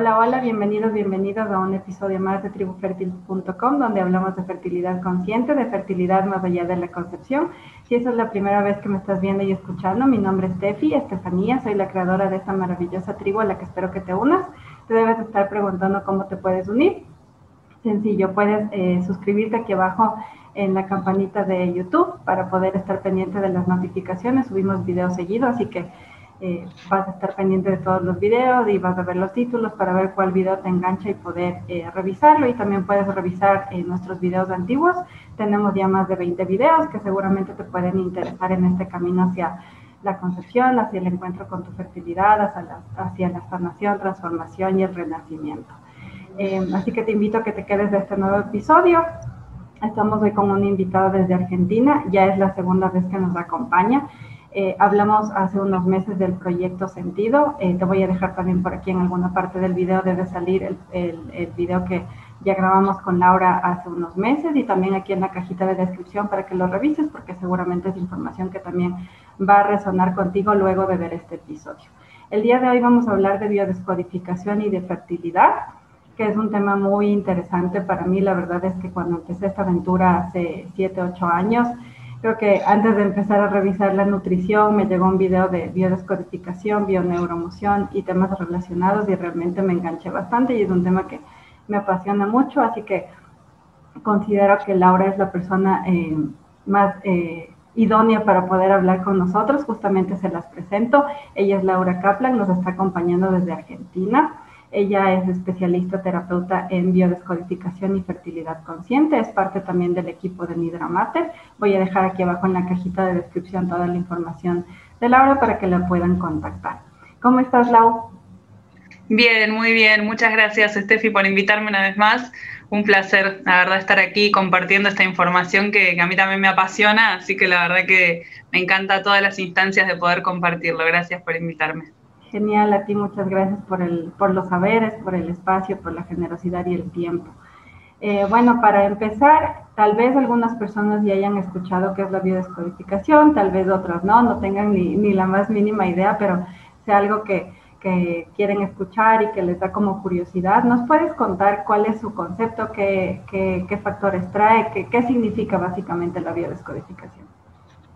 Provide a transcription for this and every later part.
Hola, hola, bienvenidos, bienvenidos a un episodio más de tribufertil.com donde hablamos de fertilidad consciente, de fertilidad más allá de la concepción. Si esa es la primera vez que me estás viendo y escuchando, mi nombre es Tefi, Estefanía, soy la creadora de esta maravillosa tribu a la que espero que te unas. Te debes estar preguntando cómo te puedes unir. Sencillo, puedes eh, suscribirte aquí abajo en la campanita de YouTube para poder estar pendiente de las notificaciones. Subimos videos seguidos, así que eh, vas a estar pendiente de todos los videos y vas a ver los títulos para ver cuál video te engancha y poder eh, revisarlo. Y también puedes revisar eh, nuestros videos antiguos. Tenemos ya más de 20 videos que seguramente te pueden interesar en este camino hacia la concepción, hacia el encuentro con tu fertilidad, hacia la, hacia la sanación, transformación y el renacimiento. así que te invito a que te quedes de este nuevo episodio. Estamos hoy con un invitado desde Argentina, ya es la segunda vez que nos acompaña. Eh, hablamos hace unos meses del proyecto Sentido. Eh, te voy a dejar también por aquí en alguna parte del video, debe salir el, el, el, video que ya grabamos con Laura hace unos meses y también aquí en la cajita de descripción para que lo revises porque seguramente es información que también va a resonar contigo luego de ver este episodio. El día de hoy vamos a hablar de biodescodificación y de fertilidad, que es un tema muy interesante para mí. La verdad es que cuando empecé esta aventura hace 7, 8 años, Creo que antes de empezar a revisar la nutrición me llegó un video de biodescodificación, bioneuromoción y temas relacionados y realmente me enganché bastante y es un tema que me apasiona mucho, así que considero que Laura es la persona eh, más eh, idónea para poder hablar con nosotros. Justamente se las presento. Ella es Laura Kaplan, nos está acompañando desde Argentina. Ella es especialista terapeuta en biodescodificación y fertilidad consciente. Es parte también del equipo de Nidra Mater. Voy a dejar aquí abajo en la cajita de descripción toda la información de Laura para que la puedan contactar. ¿Cómo estás, Lau? Bien, muy bien. Muchas gracias, Steffi, por invitarme una vez más. Un placer, la verdad, estar aquí compartiendo esta información que, que, a mí también me apasiona, así que la verdad que me encanta todas las instancias de poder compartirlo. Gracias por invitarme. Genial, a ti muchas gracias por, el, por los saberes, por el espacio, por la generosidad y el tiempo. Eh, bueno, para empezar, tal vez algunas personas ya hayan escuchado qué es la biodescodificación, tal vez otras no, no tengan ni, la más mínima idea, pero sea algo que, que, quieren escuchar y que les da como curiosidad. ¿Nos puedes contar cuál es su concepto, qué, qué, factores trae, qué, qué significa básicamente la biodescodificación?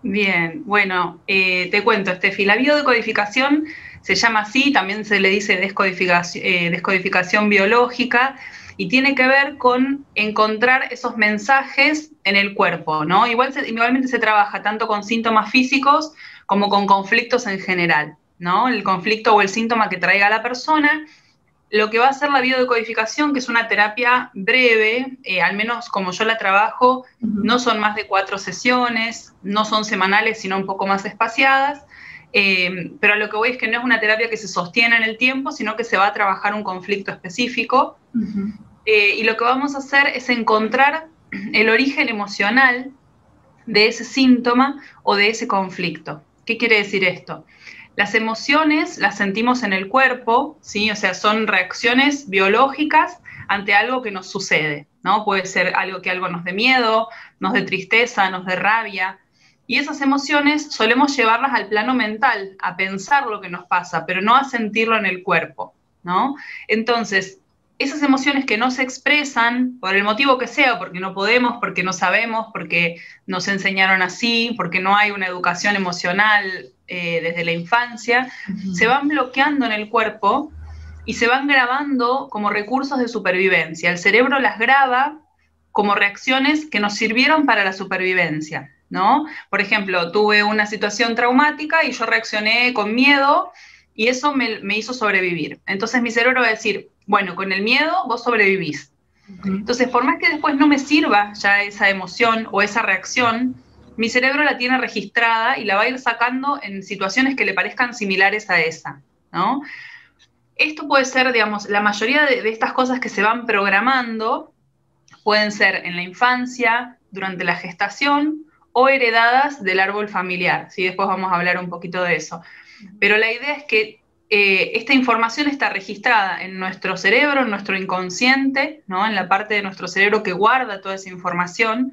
Bien, bueno, eh, te cuento, Estefi, la biodescodificación se llama así, también se le dice descodificación, eh, descodificación biológica y tiene que ver con encontrar esos mensajes en el cuerpo, ¿no? Igual igualmente se trabaja tanto con síntomas físicos como con conflictos en general, ¿no? El conflicto o el síntoma que traiga la persona. Lo que va a hacer la biodecodificación, que es una terapia breve, eh, al menos como yo la trabajo, no son más de cuatro sesiones, no son semanales, sino un poco más espaciadas, eh, pero lo que voy es que no es una terapia que se sostiene en el tiempo, sino que se va a trabajar un conflicto específico. Eh, y lo que vamos a hacer es encontrar el origen emocional de ese síntoma o de ese conflicto. ¿Qué quiere decir esto? Las emociones las sentimos en el cuerpo, ¿sí? O sea, son reacciones biológicas ante algo que nos sucede, ¿no? Puede ser algo que algo nos dé miedo, nos dé tristeza, nos dé rabia, y esas emociones solemos llevarlas al plano mental, a pensar lo que nos pasa, pero no a sentirlo en el cuerpo, ¿no? Entonces, esas emociones que no se expresan, por el motivo que sea, porque no podemos, porque no sabemos, porque nos enseñaron así, porque no hay una educación emocional eh, desde la infancia, se van bloqueando en el cuerpo y se van grabando como recursos de supervivencia. El cerebro las graba como reacciones que nos sirvieron para la supervivencia. ¿No? Por ejemplo, tuve una situación traumática y yo reaccioné con miedo y eso me, hizo sobrevivir. Entonces mi cerebro va a decir, bueno, con el miedo vos sobrevivís. Entonces, por más que después no me sirva ya esa emoción o esa reacción, mi cerebro la tiene registrada y la va a ir sacando en situaciones que le parezcan similares a esa, ¿no? Esto puede ser, digamos, la mayoría de, de estas cosas que se van programando pueden ser en la infancia, durante la gestación o heredadas del árbol familiar. ¿sí? Después vamos a hablar un poquito de eso. Pero la idea es que eh, esta información está registrada en nuestro cerebro, en nuestro inconsciente, ¿no? en la parte de nuestro cerebro que guarda toda esa información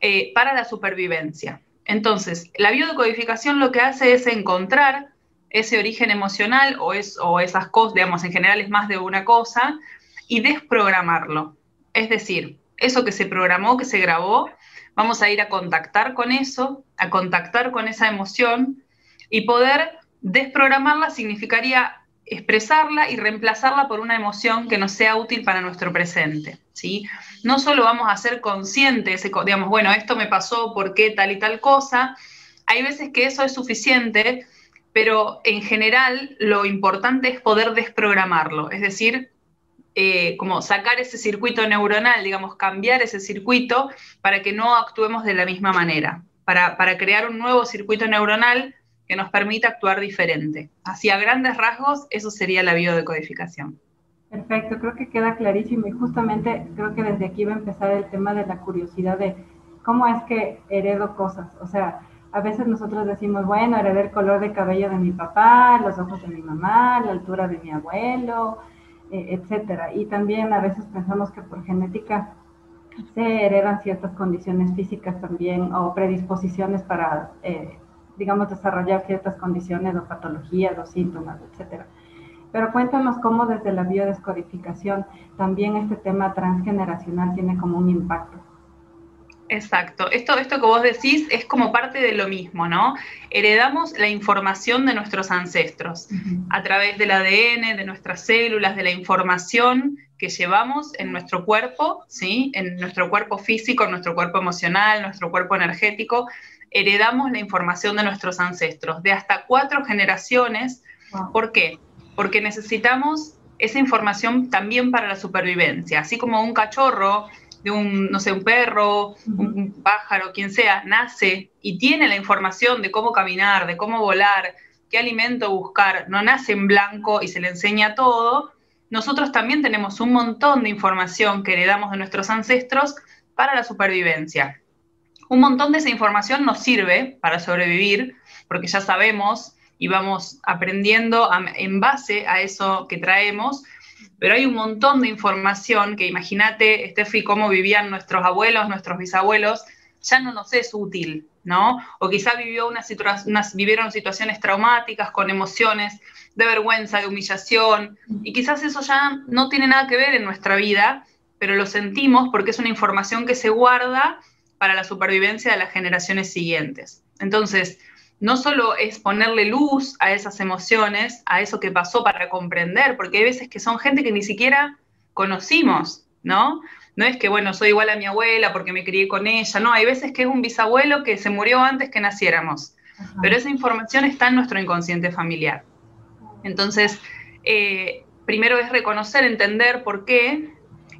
eh, para la supervivencia. Entonces, la biodecodificación lo que hace es encontrar ese origen emocional o, es, o esas cosas, digamos, en general es más de una cosa, y desprogramarlo. Es decir, eso que se programó, que se grabó, vamos a ir a contactar con eso, a contactar con esa emoción y poder desprogramarla significaría expresarla y reemplazarla por una emoción que nos sea útil para nuestro presente. ¿sí? No solo vamos a ser conscientes, digamos, bueno, esto me pasó, ¿por qué tal y tal cosa? Hay veces que eso es suficiente, pero en general lo importante es poder desprogramarlo, es decir, eh, como sacar ese circuito neuronal, digamos, cambiar ese circuito para que no actuemos de la misma manera, para, para crear un nuevo circuito neuronal que nos permita actuar diferente. Así a grandes rasgos, eso sería la biodecodificación. Perfecto, creo que queda clarísimo y justamente creo que desde aquí va a empezar el tema de la curiosidad de cómo es que heredo cosas. O sea, a veces nosotros decimos, bueno, heredé el color de cabello de mi papá, los ojos de mi mamá, la altura de mi abuelo, etcétera. Y también a veces pensamos que por genética se heredan ciertas condiciones físicas también o predisposiciones para eh, digamos, desarrollar ciertas condiciones o patologías o síntomas, etcétera. Pero cuéntanos cómo desde la biodescodificación también este tema transgeneracional tiene como un impacto. Exacto. Esto, esto que vos decís es como parte de lo mismo, ¿no? Heredamos la información de nuestros ancestros a través del ADN, de nuestras células, de la información que llevamos en nuestro cuerpo, ¿sí? En nuestro cuerpo físico, en nuestro cuerpo emocional, nuestro cuerpo energético heredamos la información de nuestros ancestros, de hasta cuatro generaciones. ¿Por qué? Porque necesitamos esa información también para la supervivencia, así como un cachorro de un, no sé, un perro, un pájaro, quien sea, nace y tiene la información de cómo caminar, de cómo volar, qué alimento buscar, no nace en blanco y se le enseña todo, nosotros también tenemos un montón de información que heredamos de nuestros ancestros para la supervivencia. Un montón de esa información nos sirve para sobrevivir, porque ya sabemos y vamos aprendiendo en base a eso que traemos, pero hay un montón de información que imagínate, Steffi, cómo vivían nuestros abuelos, nuestros bisabuelos, ya no nos es útil, ¿no? O quizá vivió vivieron situaciones traumáticas con emociones de vergüenza, de humillación, y quizás eso ya no tiene nada que ver en nuestra vida, pero lo sentimos porque es una información que se guarda para la supervivencia de las generaciones siguientes. Entonces, no solo es ponerle luz a esas emociones, a eso que pasó para comprender, porque hay veces que son gente que ni siquiera conocimos, ¿no? No es que, bueno, soy igual a mi abuela porque me crié con ella, no, hay veces que es un bisabuelo que se murió antes que naciéramos, pero esa información está en nuestro inconsciente familiar. Entonces, eh, primero es reconocer, entender por qué,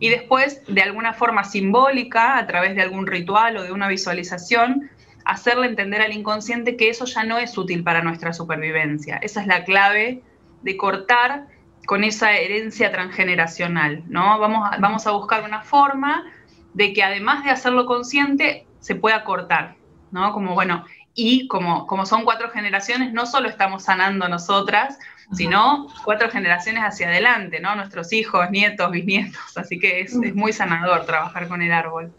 y después, de alguna forma simbólica, a través de algún ritual o de una visualización, hacerle entender al inconsciente que eso ya no es útil para nuestra supervivencia. Esa es la clave de cortar con esa herencia transgeneracional, ¿no? Vamos a, vamos a buscar una forma de que además de hacerlo consciente, se pueda cortar, ¿no? Como, bueno, y como, como son cuatro generaciones, no solo estamos sanando nosotras, sino cuatro generaciones hacia adelante, ¿no? Nuestros hijos, nietos, bisnietos, así que es, muy sanador trabajar con el árbol.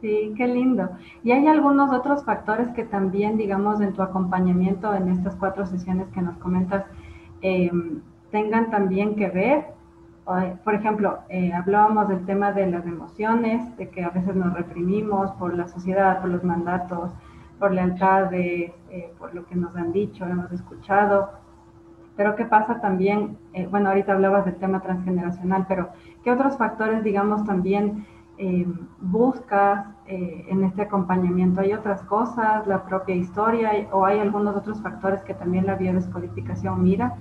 Sí, qué lindo. ¿Y hay algunos otros factores que también, digamos, en tu acompañamiento en estas cuatro sesiones que nos comentas, em, tengan también que ver? Por ejemplo, eh, hablábamos del tema de las emociones, de que a veces nos reprimimos por la sociedad, por los mandatos, por lealtades, eh, por lo que nos han dicho, hemos escuchado. Pero ¿qué pasa también? Eh, bueno, ahorita hablabas del tema transgeneracional, pero ¿qué otros factores, digamos, también eh, buscas eh, en este acompañamiento? ¿Hay otras cosas, la propia historia o hay algunos otros factores que también la biodescodificación mira?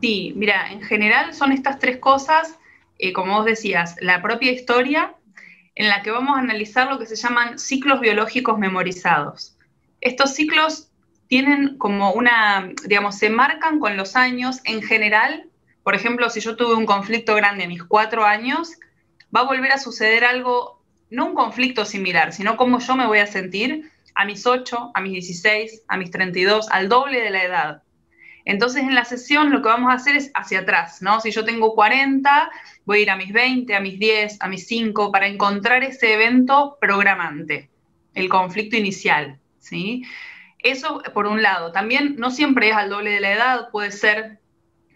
Sí, mira, en general son estas tres cosas, como vos decías, la propia historia, en la que vamos a analizar lo que se llaman ciclos biológicos memorizados. Estos ciclos tienen como una, digamos, se marcan con los años en general. Por ejemplo, si yo tuve un conflicto grande a mis cuatro años, va a volver a suceder algo, no un conflicto similar, sino cómo yo me voy a sentir a mis ocho, a mis 16, a mis 32, al doble de la edad. Entonces en la sesión lo que vamos a hacer es hacia atrás, ¿no? Si yo tengo 40, voy a ir a mis 20, a mis 10, a mis 5, para encontrar ese evento programante, el conflicto inicial, ¿sí? Eso por un lado. También no siempre es al doble de la edad, puede ser,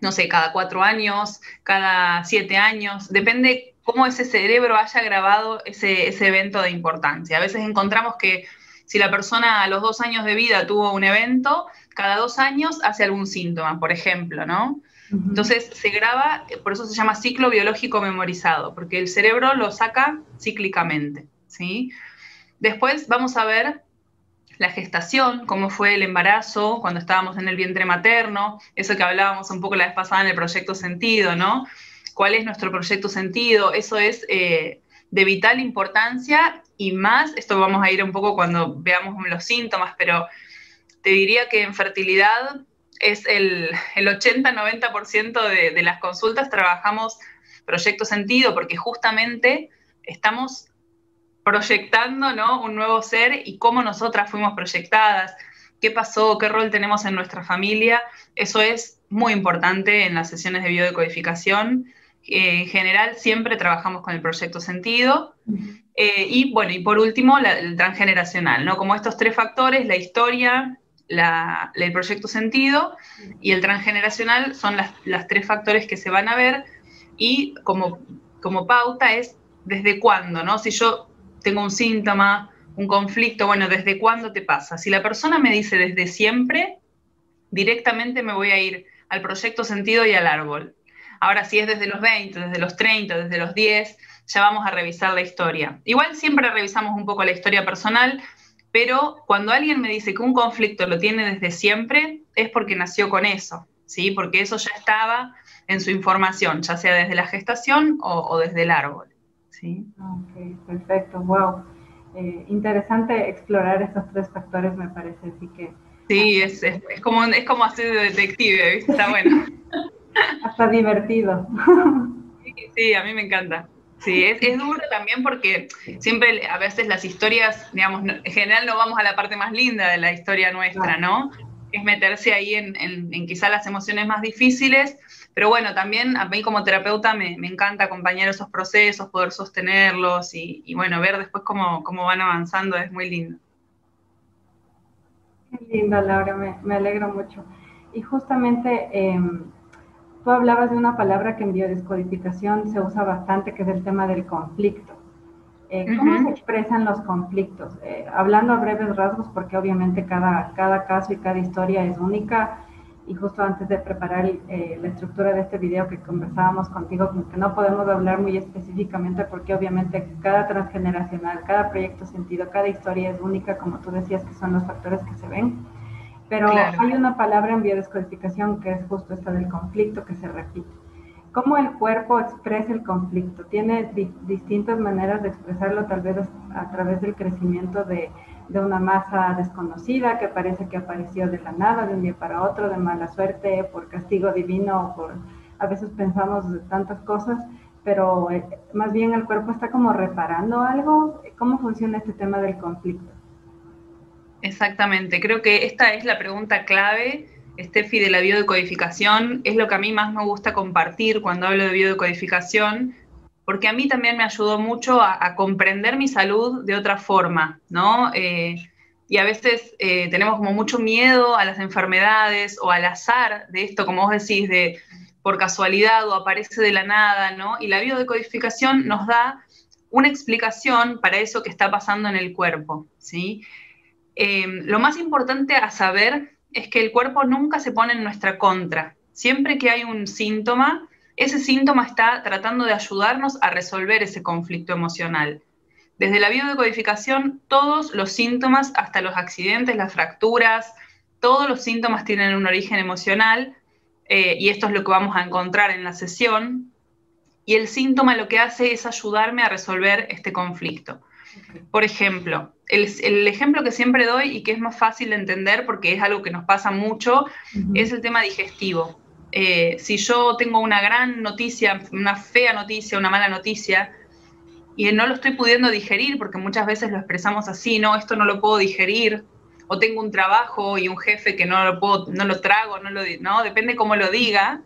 no sé, cada cuatro años, cada siete años, depende cómo ese cerebro haya grabado ese, ese evento de importancia. A veces encontramos que si la persona a los dos años de vida tuvo un evento, cada dos años hace algún síntoma, por ejemplo, ¿no? Entonces se graba, por eso se llama ciclo biológico memorizado, porque el cerebro lo saca cíclicamente, ¿sí? Después vamos a ver la gestación, cómo fue el embarazo cuando estábamos en el vientre materno, eso que hablábamos un poco la vez pasada en el proyecto sentido, ¿no? ¿Cuál es nuestro proyecto sentido? Eso es eh, de vital importancia y más, esto vamos a ir un poco cuando veamos los síntomas, pero te diría que en fertilidad es el, el 80-90% de, de las consultas trabajamos proyecto sentido porque justamente estamos proyectando ¿no? un nuevo ser y cómo nosotras fuimos proyectadas, qué pasó, qué rol tenemos en nuestra familia. Eso es muy importante en las sesiones de biodecodificación. Eh, en general siempre trabajamos con el proyecto sentido. Eh, y bueno, y por último, el transgeneracional, ¿no? Como estos tres factores, la historia, el proyecto sentido y el transgeneracional son las, las, tres factores que se van a ver y como, como pauta es desde cuándo, ¿no? Si yo tengo un síntoma, un conflicto, bueno, ¿desde cuándo te pasa? Si la persona me dice desde siempre, directamente me voy a ir al proyecto sentido y al árbol. Ahora, si es desde los 20, desde los 30, desde los 10, ya vamos a revisar la historia. Igual siempre revisamos un poco la historia personal, pero cuando alguien me dice que un conflicto lo tiene desde siempre, es porque nació con eso, ¿sí? Porque eso ya estaba en su información, ya sea desde la gestación o, o desde el árbol. ¿sí? Ok, perfecto, wow. Eh, interesante explorar esos tres factores, me parece, así que... Sí, es, es, como, es como hacer de detective, ¿viste? Está bueno. Hasta divertido. Sí, sí, a mí me encanta. Sí, es, es, duro también porque siempre a veces las historias, digamos, en general no vamos a la parte más linda de la historia nuestra, ¿no? Es meterse ahí en, en, en quizá las emociones más difíciles, pero bueno, también a mí como terapeuta me, encanta acompañar esos procesos, poder sostenerlos y, bueno, ver después cómo, van avanzando es muy lindo. Qué lindo, Laura, me, alegro mucho. Y justamente em, tú hablabas de una palabra que en biodescodificación se usa bastante, que es el tema del conflicto. Eh, ¿Cómo se expresan los conflictos? Eh, hablando a breves rasgos, porque obviamente cada, cada caso y cada historia es única, y justo antes de preparar eh, la estructura de este video que conversábamos contigo, que no podemos hablar muy específicamente porque obviamente cada transgeneracional, cada proyecto sentido, cada historia es única, como tú decías, que son los factores que se ven. Pero hay una palabra en biodescodificación que es justo esta del conflicto que se repite. ¿Cómo el cuerpo expresa el conflicto? Tiene distintas maneras de expresarlo, tal vez a través del crecimiento de de una masa desconocida que parece que apareció de la nada, de un día para otro, de mala suerte, por castigo divino, por a veces pensamos de tantas cosas, pero eh, más bien el cuerpo está como reparando algo. ¿Cómo funciona este tema del conflicto? Exactamente, creo que esta es la pregunta clave, Steffi, de la biodecodificación. Es lo que a mí más me gusta compartir cuando hablo de biodecodificación, porque a mí también me ayudó mucho a, comprender mi salud de otra forma, ¿no? Eh, y a veces eh, tenemos como mucho miedo a las enfermedades o al azar de esto, como vos decís, de por casualidad o aparece de la nada, ¿no? Y la biodecodificación nos da una explicación para eso que está pasando en el cuerpo, ¿sí? Eh, lo más importante a saber es que el cuerpo nunca se pone en nuestra contra. Siempre que hay un síntoma, ese síntoma está tratando de ayudarnos a resolver ese conflicto emocional. Desde la biodecodificación, todos los síntomas, hasta los accidentes, las fracturas, todos los síntomas tienen un origen emocional eh, y esto es lo que vamos a encontrar en la sesión. Y el síntoma lo que hace es ayudarme a resolver este conflicto. Por ejemplo, el, ejemplo que siempre doy y que es más fácil de entender porque es algo que nos pasa mucho es el tema digestivo. Eh, si yo tengo una gran noticia, una fea noticia, una mala noticia, y no lo estoy pudiendo digerir, porque muchas veces lo expresamos así, no, esto no lo puedo digerir, o tengo un trabajo y un jefe que no lo puedo, no lo trago, no lo, no, depende cómo lo diga,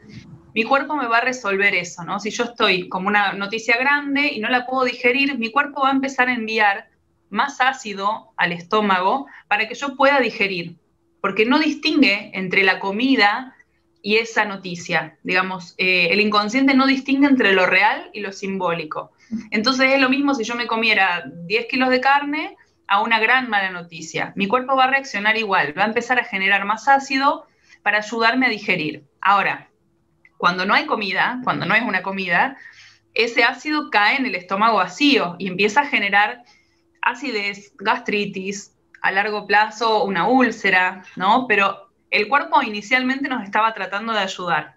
mi cuerpo me va a resolver eso, ¿no? Si yo estoy como una noticia grande y no la puedo digerir, mi cuerpo va a empezar a enviar más ácido al estómago para que yo pueda digerir. porque no distingue entre la comida y esa noticia. Digamos, eh, el inconsciente no distingue entre lo real y lo simbólico. Entonces es lo mismo si yo me comiera 10 kilos de carne a una gran mala noticia. Mi cuerpo va a reaccionar igual, va a empezar a generar más ácido para ayudarme a digerir. Ahora, cuando no hay comida, cuando no es una comida, ese ácido cae en el estómago vacío y empieza a generar acidez, gastritis, a largo plazo una úlcera, ¿no? Pero el cuerpo inicialmente nos estaba tratando de ayudar.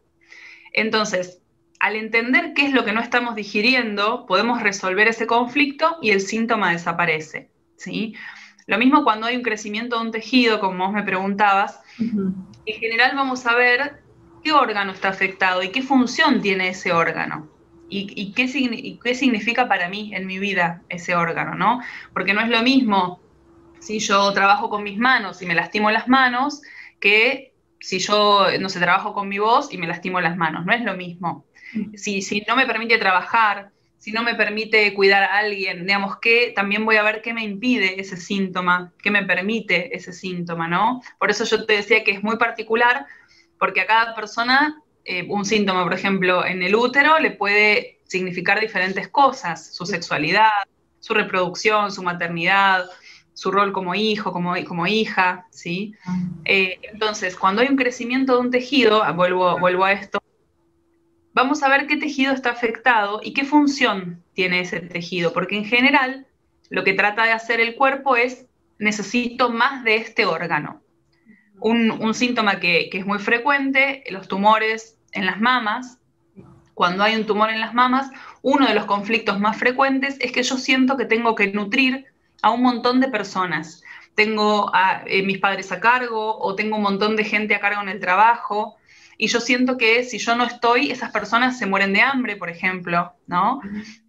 Entonces, al entender qué es lo que no estamos digiriendo, podemos resolver ese conflicto y el síntoma desaparece, ¿sí? Lo mismo cuando hay un crecimiento de un tejido, como vos me preguntabas, en general vamos a ver qué órgano está afectado y qué función tiene ese órgano. Y, qué, y, qué, significa para mí en mi vida ese órgano, ¿no? Porque no es lo mismo si yo trabajo con mis manos y me lastimo las manos que si yo, no sé, trabajo con mi voz y me lastimo las manos, no es lo mismo. Si, si no me permite trabajar, si no me permite cuidar a alguien, digamos que también voy a ver qué me impide ese síntoma, qué me permite ese síntoma, ¿no? Por eso yo te decía que es muy particular, porque a cada persona eh, un síntoma, por ejemplo, en el útero le puede significar diferentes cosas, su sexualidad, su reproducción, su maternidad, su rol como hijo, como, como hija, ¿sí? Ah. Eh, entonces, cuando hay un crecimiento de un tejido, ah, vuelvo, vuelvo a esto, vamos a ver qué tejido está afectado y qué función tiene ese tejido, porque en general lo que trata de hacer el cuerpo es, necesito más de este órgano. Un, síntoma que, es muy frecuente, los tumores en las mamas, cuando hay un tumor en las mamas, uno de los conflictos más frecuentes es que yo siento que tengo que nutrir a un montón de personas. Tengo a eh, mis padres a cargo o tengo un montón de gente a cargo en el trabajo. Y yo siento que si yo no estoy, esas personas se mueren de hambre, por ejemplo, ¿no?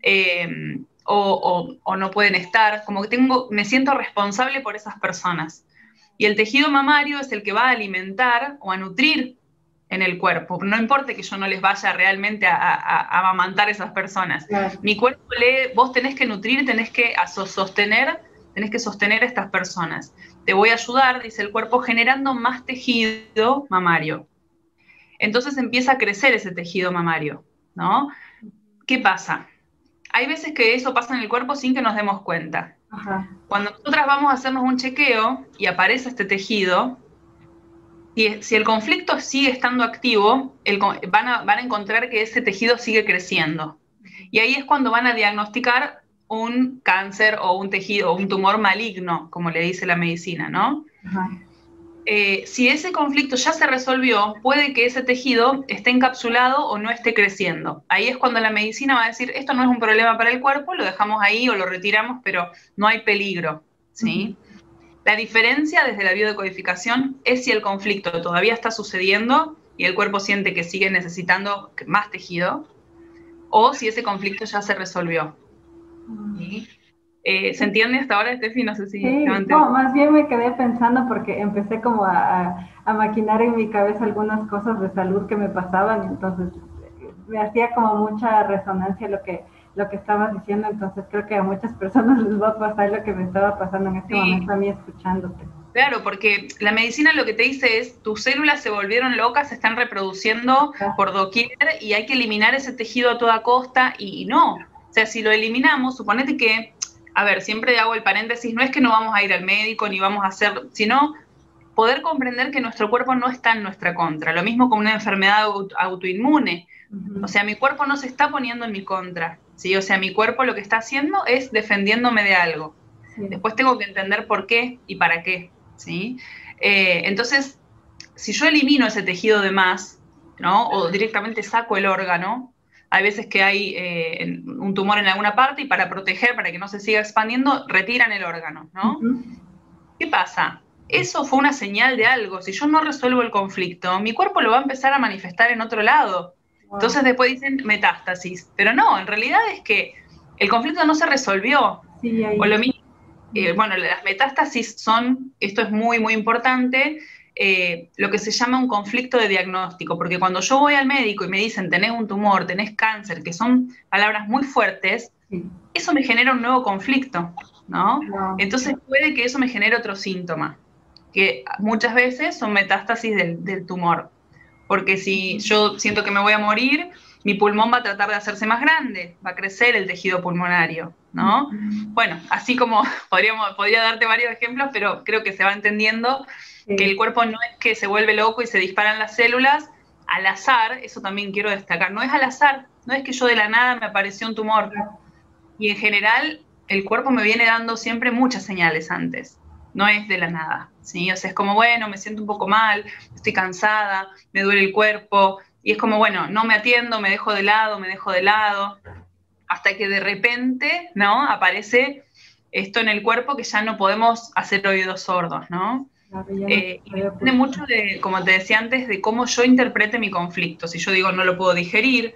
Em, o, o, no pueden estar. Como que tengo, me siento responsable por esas personas. Y el tejido mamario es el que va a alimentar o a nutrir en el cuerpo. No importa que yo no les vaya realmente a, amamantar a esas personas. Mi cuerpo lee, vos tenés que nutrir, tenés que sostener, tenés que sostener a estas personas. Te voy a ayudar, dice el cuerpo, generando más tejido mamario. Entonces empieza a crecer ese tejido mamario, ¿no? ¿Qué pasa? Hay veces que eso pasa en el cuerpo sin que nos demos cuenta. Cuando nosotras vamos a hacernos un chequeo y aparece este tejido, si, el conflicto sigue estando activo, van, a, encontrar que ese tejido sigue creciendo. Y ahí es cuando van a diagnosticar un cáncer o un tejido o un tumor maligno, como le dice la medicina, ¿no? Eh, si ese conflicto ya se resolvió, puede que ese tejido esté encapsulado o no esté creciendo. Ahí es cuando la medicina va a decir, esto no es un problema para el cuerpo, lo dejamos ahí o lo retiramos, pero no hay peligro, ¿sí? La diferencia desde la biodecodificación es si el conflicto todavía está sucediendo y el cuerpo siente que sigue necesitando más tejido, o si ese conflicto ya se resolvió. Eh, ¿Se entiende hasta ahora, Steffi? No sé si... no, más bien me quedé pensando porque empecé como a, a, maquinar en mi cabeza algunas cosas de salud que me pasaban, entonces me hacía como mucha resonancia lo que lo que estabas diciendo, entonces creo que a muchas personas les va a pasar lo que me estaba pasando en este momento a mí escuchándote. Claro, porque la medicina lo que te dice es, tus células se volvieron locas, se están reproduciendo por doquier y hay que eliminar ese tejido a toda costa y, no. O sea, si lo eliminamos, suponete que, a ver, siempre hago el paréntesis, no es que no vamos a ir al médico ni vamos a hacer, sino poder comprender que nuestro cuerpo no está en nuestra contra. Lo mismo con una enfermedad autoinmune. O sea, mi cuerpo no se está poniendo en mi contra. ¿sí? O sea, mi cuerpo lo que está haciendo es defendiéndome de algo. Después tengo que entender por qué y para qué, ¿sí? Eh, entonces, si yo elimino ese tejido de más, ¿no? O directamente saco el órgano, hay veces que hay eh, un tumor en alguna parte y para proteger, para que no se siga expandiendo, retiran el órgano, ¿no? ¿Qué pasa? Eso fue una señal de algo. Si yo no resuelvo el conflicto, mi cuerpo lo va a empezar a manifestar en otro lado. Entonces después dicen metástasis, pero no, en realidad es que el conflicto no se resolvió. O lo mismo, eh, bueno, las metástasis son, esto es muy, muy importante, eh, lo que se llama un conflicto de diagnóstico, porque cuando yo voy al médico y me dicen tenés un tumor, tenés cáncer, que son palabras muy fuertes, eso me genera un nuevo conflicto, ¿no? Entonces puede que eso me genere otro síntoma que muchas veces son metástasis del, tumor. Porque si yo siento que me voy a morir, mi pulmón va a tratar de hacerse más grande, va a crecer el tejido pulmonario, ¿no? Bueno, así como podríamos, podría darte varios ejemplos, pero creo que se va entendiendo que el cuerpo no es que se vuelve loco y se disparan las células al azar, eso también quiero destacar, no es al azar, no es que yo de la nada me apareció un tumor. Y en general el cuerpo me viene dando siempre muchas señales antes, no es de la nada, ¿sí? O sea, es como, bueno, me siento un poco mal, estoy cansada, me duele el cuerpo, y es como, bueno, no me atiendo, me dejo de lado, me dejo de lado, hasta que de repente, ¿no? Aparece esto en el cuerpo que ya no podemos hacer oídos sordos, ¿no? Eh, y depende mucho de, como te decía antes, de cómo yo interprete mi conflicto. Si yo digo no lo puedo digerir,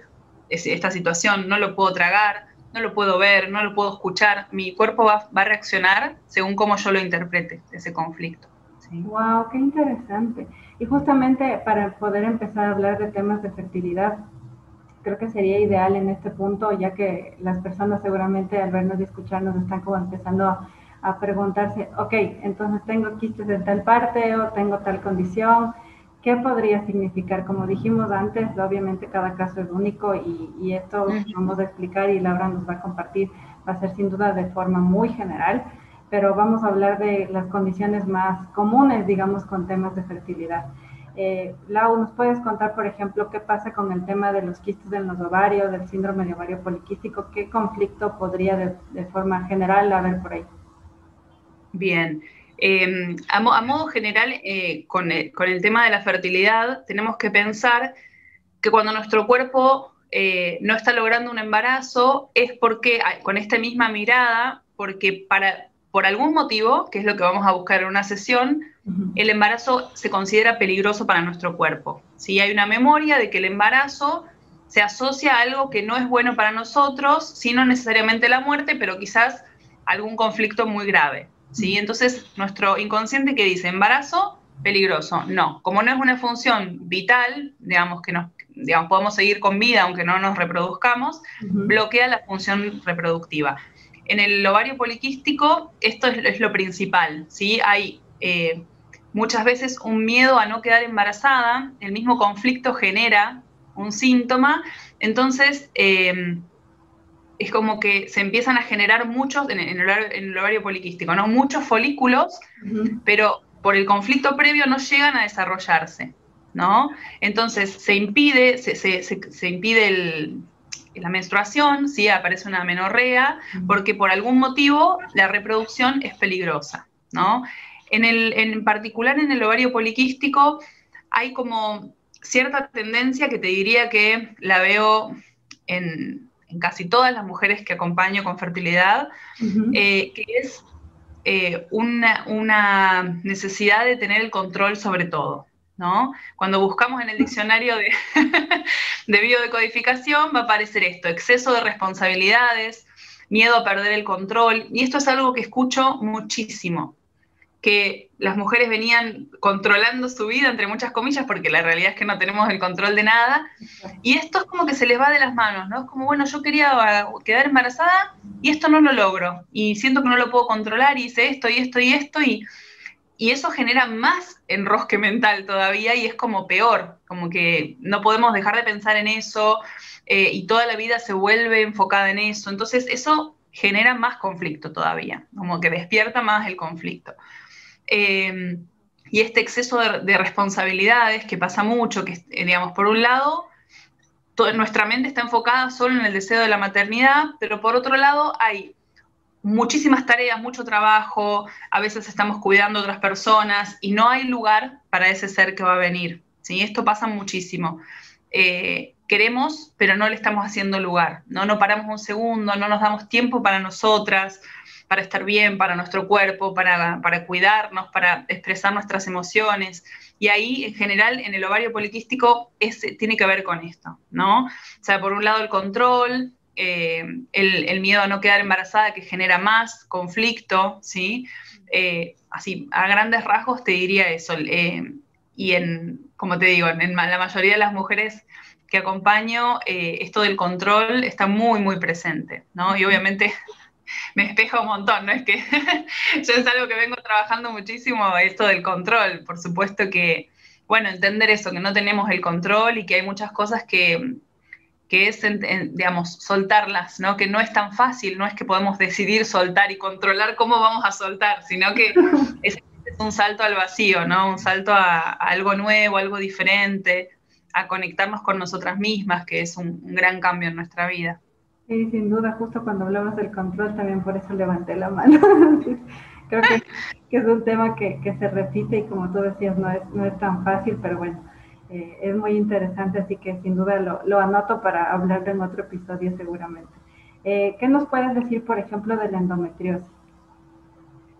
esta situación no lo puedo tragar, no lo puedo ver, no lo puedo escuchar, mi cuerpo va, va a reaccionar según cómo yo lo interprete, ese conflicto. Wow, qué interesante. Y justamente para poder empezar a hablar de temas de fertilidad, creo que sería ideal en este punto, ya que las personas seguramente al vernos y escucharnos están como empezando a, preguntarse, ok, entonces tengo quistes en tal parte o tengo tal condición, ¿qué podría significar? Como dijimos antes, obviamente cada caso es único y, y esto vamos a explicar y Laura nos va a compartir, va a ser sin duda de forma muy general pero vamos a hablar de las condiciones más comunes, digamos, con temas de fertilidad. Eh, Lau, ¿nos puedes contar, por ejemplo, qué pasa con el tema de los quistes en los ovarios, del síndrome de ovario poliquístico? ¿Qué conflicto podría de, forma general haber por ahí? Bien. Em, a, modo general, eh, con, el, con, el, tema de la fertilidad, tenemos que pensar que cuando nuestro cuerpo eh, no está logrando un embarazo, es porque, con esta misma mirada, porque para, por algún motivo, que es lo que vamos a buscar en una sesión, el embarazo se considera peligroso para nuestro cuerpo. Si Hay una memoria de que el embarazo se asocia a algo que no es bueno para nosotros, si no necesariamente la muerte, pero quizás algún conflicto muy grave. ¿Sí? Entonces, nuestro inconsciente que dice embarazo, peligroso. No, como no es una función vital, digamos que nos, digamos, podemos seguir con vida aunque no nos reproduzcamos, bloquea la función reproductiva. En el ovario poliquístico esto es, lo principal, ¿sí? Hay eh, muchas veces un miedo a no quedar embarazada, el mismo conflicto genera un síntoma, entonces eh, es como que se empiezan a generar muchos, en el, ovario, poliquístico, ¿no? Muchos folículos, pero por el conflicto previo no llegan a desarrollarse, ¿no? Entonces se impide, se impide el, la menstruación, sí aparece una menorrea, porque por algún motivo la reproducción es peligrosa, ¿no? En, el, en particular en el ovario poliquístico hay como cierta tendencia que te diría que la veo en, casi todas las mujeres que acompaño con fertilidad, eh, que es eh, una, una necesidad de tener el control sobre todo. Cuando buscamos en el diccionario de, de biodecodificación va a aparecer esto, exceso de responsabilidades, miedo a perder el control, y esto es algo que escucho muchísimo, que las mujeres venían controlando su vida, entre muchas comillas, porque la realidad es que no tenemos el control de nada, y esto es como que se les va de las manos, ¿no? Es como, bueno, yo quería quedar embarazada y esto no lo logro, y siento que no lo puedo controlar, y hice esto y esto y esto, y y eso genera más enrosque mental todavía y es como peor, como que no podemos dejar de pensar en eso eh, y toda la vida se vuelve enfocada en eso. Entonces eso genera más conflicto todavía, como que despierta más el conflicto. Em, y este exceso de, responsabilidades que pasa mucho, que digamos, por un lado, nuestra mente está enfocada solo en el deseo de la maternidad, pero por otro lado hay muchísimas tareas, mucho trabajo, a veces estamos cuidando a otras personas y no hay lugar para ese ser que va a venir. ¿sí? Esto pasa muchísimo. Eh, queremos, pero no le estamos haciendo lugar. ¿no? no paramos un segundo, no nos damos tiempo para nosotras, para estar bien, para nuestro cuerpo, para, para cuidarnos, para expresar nuestras emociones. Y ahí, en general, en el ovario poliquístico es, tiene que ver con esto, ¿no? O sea, por un lado el control, eh, el, miedo a no quedar embarazada que genera más conflicto, ¿sí? Eh, así, a grandes rasgos te diría eso. Eh, y en, como te digo, en, la mayoría de las mujeres que acompaño, esto del control está muy, muy presente, ¿no? Y obviamente me despeja un montón, no es que yo es algo que vengo trabajando muchísimo esto del control. Por supuesto que, bueno, entender eso, que no tenemos el control y que hay muchas cosas que, que es, digamos, soltarlas, ¿no? Que no es tan fácil, no es que podemos decidir soltar y controlar cómo vamos a soltar, sino que es, un salto al vacío, ¿no? Un salto a, algo nuevo, algo diferente, a conectarnos con nosotras mismas, que es un, gran cambio en nuestra vida. Sí, sin duda, justo cuando hablabas del control, también por eso levanté la mano. Creo que, es un tema que, se repite y como tú decías, no es, no es tan fácil, pero bueno, eh, es muy interesante, así que sin duda lo, anoto para hablar en otro episodio seguramente. Eh, ¿Qué nos puedes decir, por ejemplo, de la endometriosis?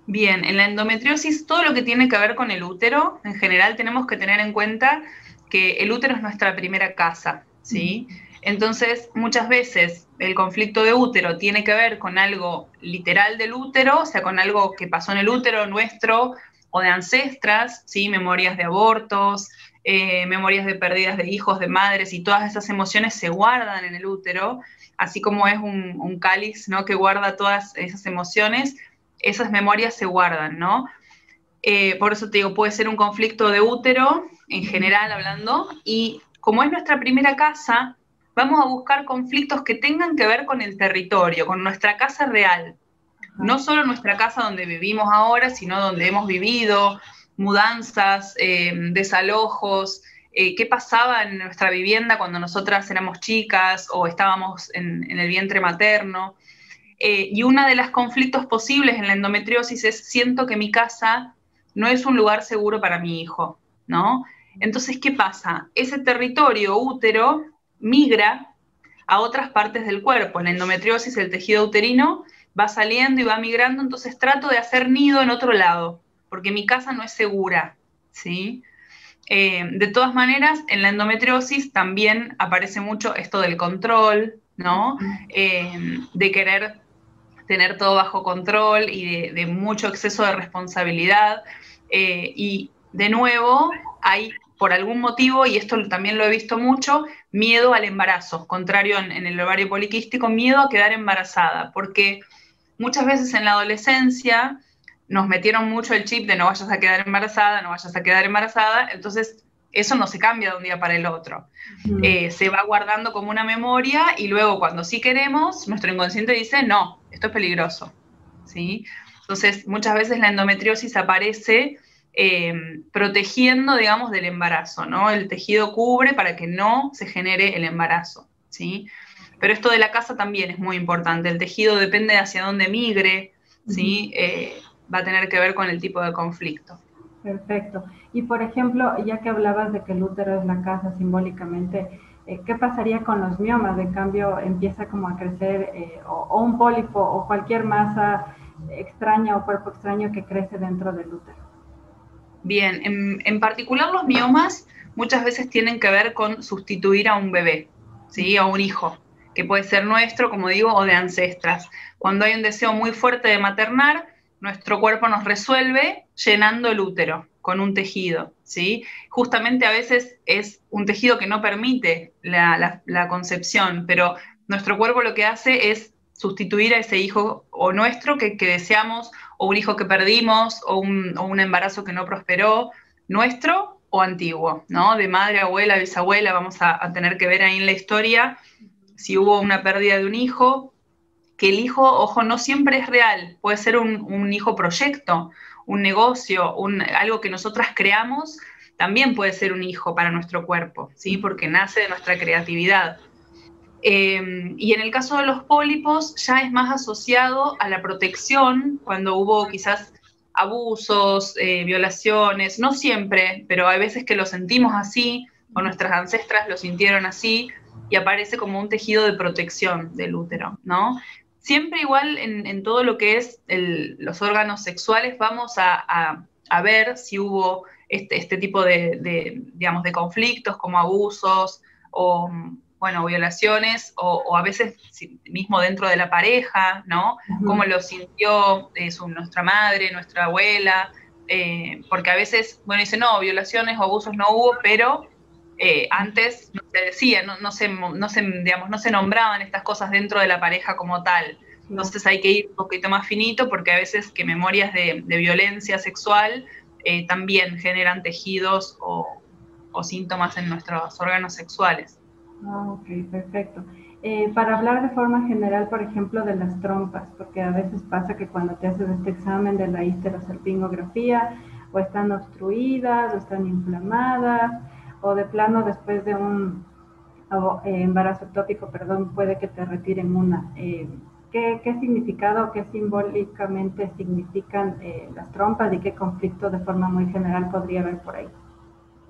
Bien, en la endometriosis, todo lo que tiene que ver con el útero, en general tenemos que tener en cuenta que el útero es nuestra primera casa, ¿sí? Entonces, muchas veces el conflicto de útero tiene que ver con algo literal del útero, o sea, con algo que pasó en el útero nuestro o de ancestras, ¿sí? Memorias de abortos, eh, memorias de pérdidas de hijos, de madres, y todas esas emociones se guardan en el útero, así como es un, cáliz ¿no? que guarda todas esas emociones, esas memorias se guardan, ¿no? Eh, por eso te digo, puede ser un conflicto de útero, en general hablando, y como es nuestra primera casa, vamos a buscar conflictos que tengan que ver con el territorio, con nuestra casa real. No solo nuestra casa donde vivimos ahora, sino donde hemos vivido, mudanzas, eh, desalojos, eh, qué pasaba en nuestra vivienda cuando nosotras éramos chicas o estábamos en, el vientre materno. Eh, y uno de los conflictos posibles en la endometriosis es siento que mi casa no es un lugar seguro para mi hijo, ¿no? Entonces, ¿qué pasa? Ese territorio útero migra a otras partes del cuerpo. En endometriosis el tejido uterino va saliendo y va migrando, entonces trato de hacer nido en otro lado porque mi casa no es segura, ¿sí? Eh, de todas maneras, en la endometriosis también aparece mucho esto del control, ¿no? Eh, de querer tener todo bajo control y de, mucho exceso de responsabilidad. Eh, y de nuevo, hay por algún motivo, y esto también lo he visto mucho, miedo al embarazo, contrario en, en el ovario poliquístico, miedo a quedar embarazada, porque muchas veces en la adolescencia nos metieron mucho el chip de no vayas a quedar embarazada, no vayas a quedar embarazada, entonces eso no se cambia de un día para el otro. Eh, se va guardando como una memoria y luego cuando sí queremos, nuestro inconsciente dice, no, esto es peligroso. ¿sí? Entonces, muchas veces la endometriosis aparece eh, protegiendo, digamos, del embarazo, ¿no? El tejido cubre para que no se genere el embarazo, ¿sí? Pero esto de la casa también es muy importante. El tejido depende de hacia dónde migre, ¿sí? va a tener que ver con el tipo de conflicto. Perfecto. Y por ejemplo, ya que hablabas de que el útero es la casa simbólicamente, eh, ¿qué pasaría con los miomas? En cambio, empieza como a crecer eh, o, un pólipo o cualquier masa extraña o cuerpo extraño que crece dentro del útero. Bien, en, particular los miomas muchas veces tienen que ver con sustituir a un bebé, ¿sí? A un hijo, que puede ser nuestro, como digo, o de ancestras. Cuando hay un deseo muy fuerte de maternar, nuestro cuerpo nos resuelve llenando el útero con un tejido, ¿sí? Justamente a veces es un tejido que no permite la, concepción, pero nuestro cuerpo lo que hace es sustituir a ese hijo o nuestro que, deseamos, o un hijo que perdimos, o un, embarazo que no prosperó, nuestro o antiguo, ¿no? De madre, abuela, bisabuela, vamos a, tener que ver ahí en la historia si hubo una pérdida de un hijo, que el hijo, ojo, no siempre es real, puede ser un, hijo proyecto, un negocio, un, algo que nosotras creamos, también puede ser un hijo para nuestro cuerpo, ¿sí? porque nace de nuestra creatividad. Em, y en el caso de los pólipos ya es más asociado a la protección, cuando hubo quizás abusos, eh, violaciones, no siempre, pero hay veces que lo sentimos así, o nuestras ancestras lo sintieron así, y aparece como un tejido de protección del útero, ¿no? siempre igual en, todo lo que es los órganos sexuales vamos a, ver si hubo este, este tipo de, digamos, de conflictos como abusos o, bueno, violaciones o, a veces mismo dentro de la pareja, ¿no? Cómo lo sintió eh, nuestra madre, nuestra abuela, eh, porque a veces, bueno, dice, no, violaciones o abusos no hubo, pero eh, antes no se decía, no, se, no, se, digamos, no se nombraban estas cosas dentro de la pareja como tal. Entonces hay que ir un poquito más finito porque a veces que memorias de, violencia sexual eh, también generan tejidos o, síntomas en nuestros órganos sexuales. Ah, ok, perfecto. Eh, para hablar de forma general, por ejemplo, de las trompas, porque a veces pasa que cuando te haces este examen de la histerosalpingografía, o están obstruidas, o están inflamadas, o de plano después de un eh, embarazo ectópico, perdón, puede que te retiren una. Eh, ¿qué, ¿qué, significado, qué simbólicamente significan eh, las trompas y qué conflicto de forma muy general podría haber por ahí?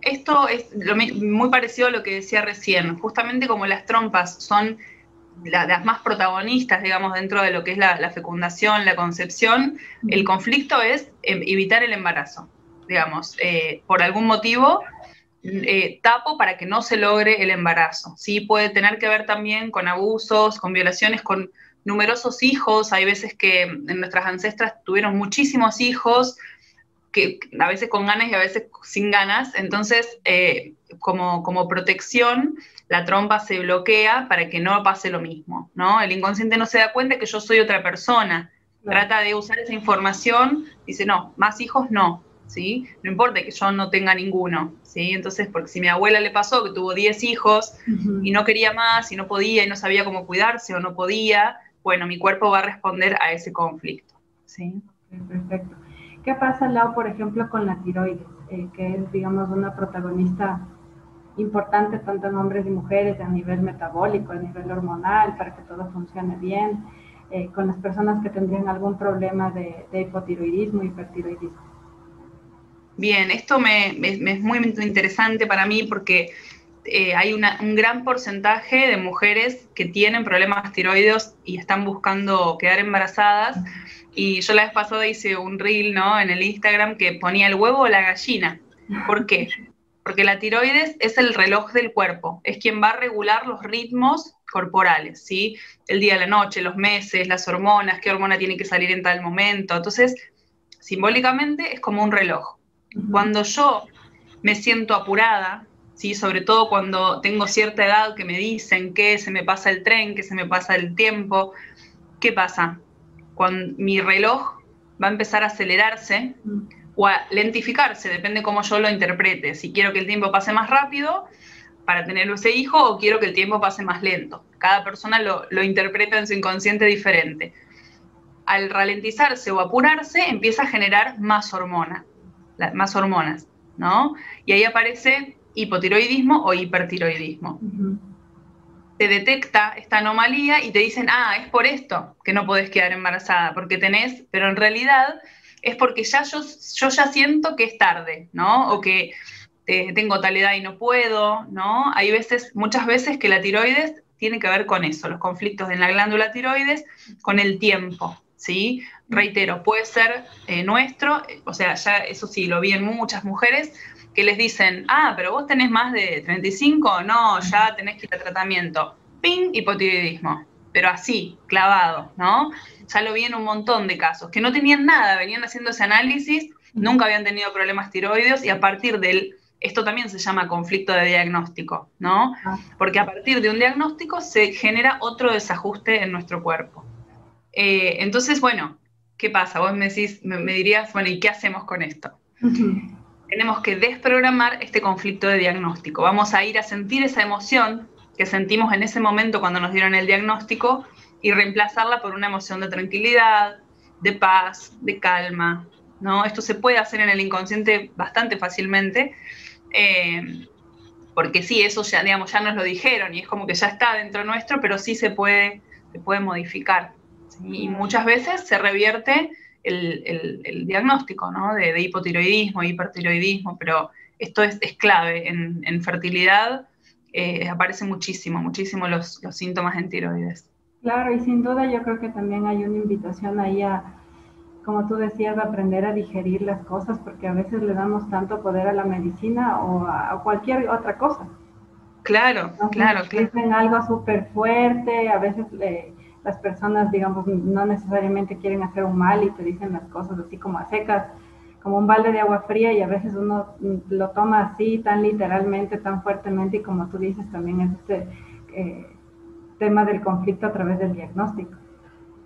Esto es muy parecido a lo que decía recién. Justamente como las trompas son las más protagonistas, digamos, dentro de lo que es la, fecundación, la concepción, el conflicto es evitar el embarazo. Digamos, por algún motivo eh, tapo para que no se logre el embarazo. ¿sí? Puede tener que ver también con abusos, con violaciones, con numerosos hijos. Hay veces que en nuestras ancestras tuvieron muchísimos hijos, que a veces con ganas y a veces sin ganas. Entonces, eh, como, como protección, la trompa se bloquea para que no pase lo mismo. ¿no? El inconsciente no se da cuenta que yo soy otra persona. Trata de usar esa información, dice, no, más hijos no, ¿sí? No importa que yo no tenga ninguno, ¿sí? Entonces, porque si mi abuela le pasó que tuvo 10 hijos y no quería más y no podía y no sabía cómo cuidarse o no podía, bueno, mi cuerpo va a responder a ese conflicto, ¿sí? Perfecto. ¿Qué pasa, Lau, por ejemplo, con la tiroides, eh, que es, digamos, una protagonista importante tanto en hombres y mujeres a nivel metabólico, a nivel hormonal, para que todo funcione bien, eh, con las personas que tendrían algún problema de, de hipotiroidismo, hipertiroidismo? Bien, esto me, es muy interesante para mí porque eh, hay un gran porcentaje de mujeres que tienen problemas tiroides y están buscando quedar embarazadas. Y yo la vez pasada hice un reel ¿no? en el Instagram que ponía el huevo o la gallina. ¿Por qué? Porque la tiroides es el reloj del cuerpo, es quien va a regular los ritmos corporales, ¿sí? El día, la noche, los meses, las hormonas, qué hormona tiene que salir en tal momento. Entonces, simbólicamente es como un reloj. Cuando yo me siento apurada, ¿sí? sobre todo cuando tengo cierta edad que me dicen que se me pasa el tren, que se me pasa el tiempo, ¿qué pasa? Cuando mi reloj va a empezar a acelerarse o a lentificarse, depende cómo yo lo interprete. Si quiero que el tiempo pase más rápido para tener ese hijo o quiero que el tiempo pase más lento. Cada persona lo, interpreta en su inconsciente diferente. Al ralentizarse o apurarse, empieza a generar más hormona más hormonas, ¿no? Y ahí aparece hipotiroidismo o hipertiroidismo. Te detecta esta anomalía y te dicen, ah, es por esto que no podés quedar embarazada, porque tenés, pero en realidad es porque ya yo, yo ya siento que es tarde, ¿no? O que eh, tengo tal edad y no puedo, ¿no? Hay veces, muchas veces que la tiroides tiene que ver con eso, los conflictos en la glándula tiroides, con el tiempo, ¿sí? Reitero, puede ser eh, nuestro, o sea, ya eso sí, lo vi en muchas mujeres que les dicen, ah, pero vos tenés más de 35, no, ya tenés que ir a tratamiento. Ping, hipotiroidismo, pero así, clavado, ¿no? Ya lo vi en un montón de casos, que no tenían nada, venían haciendo ese análisis, nunca habían tenido problemas tiroides y a partir del, esto también se llama conflicto de diagnóstico, ¿no? Ah. Porque a partir de un diagnóstico se genera otro desajuste en nuestro cuerpo. Eh, entonces, bueno, ¿qué pasa? Vos me, decís, me, dirías, bueno, ¿y qué hacemos con esto? Tenemos que desprogramar este conflicto de diagnóstico. Vamos a ir a sentir esa emoción que sentimos en ese momento cuando nos dieron el diagnóstico y reemplazarla por una emoción de tranquilidad, de paz, de calma. ¿no? Esto se puede hacer en el inconsciente bastante fácilmente, eh, porque sí, eso ya, digamos, ya nos lo dijeron y es como que ya está dentro nuestro, pero sí se puede, se puede modificar. Y muchas veces se revierte el, diagnóstico ¿no? de, hipotiroidismo, hipertiroidismo, pero esto es, clave. En, fertilidad eh, aparecen muchísimo, muchísimo los, síntomas en tiroides. Claro, y sin duda yo creo que también hay una invitación ahí a, como tú decías, aprender a digerir las cosas, porque a veces le damos tanto poder a la medicina o a, cualquier otra cosa. Claro, claro, claro. Dicen algo súper fuerte, a veces le las personas, digamos, no necesariamente quieren hacer un mal y te dicen las cosas así como a secas, como un balde de agua fría y a veces uno lo toma así tan literalmente, tan fuertemente y como tú dices también es este eh, tema del conflicto a través del diagnóstico.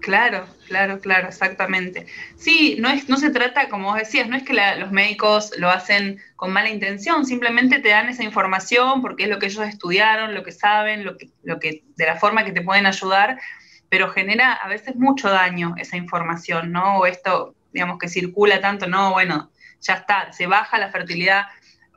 Claro, claro, claro, exactamente. Sí, no, es, no se trata, como vos decías, no es que los médicos lo hacen con mala intención, simplemente te dan esa información porque es lo que ellos estudiaron, lo que saben, lo que, lo que, de la forma que te pueden ayudar, pero genera a veces mucho daño esa información, ¿no? O esto, digamos, que circula tanto, no, bueno, ya está, se baja la fertilidad,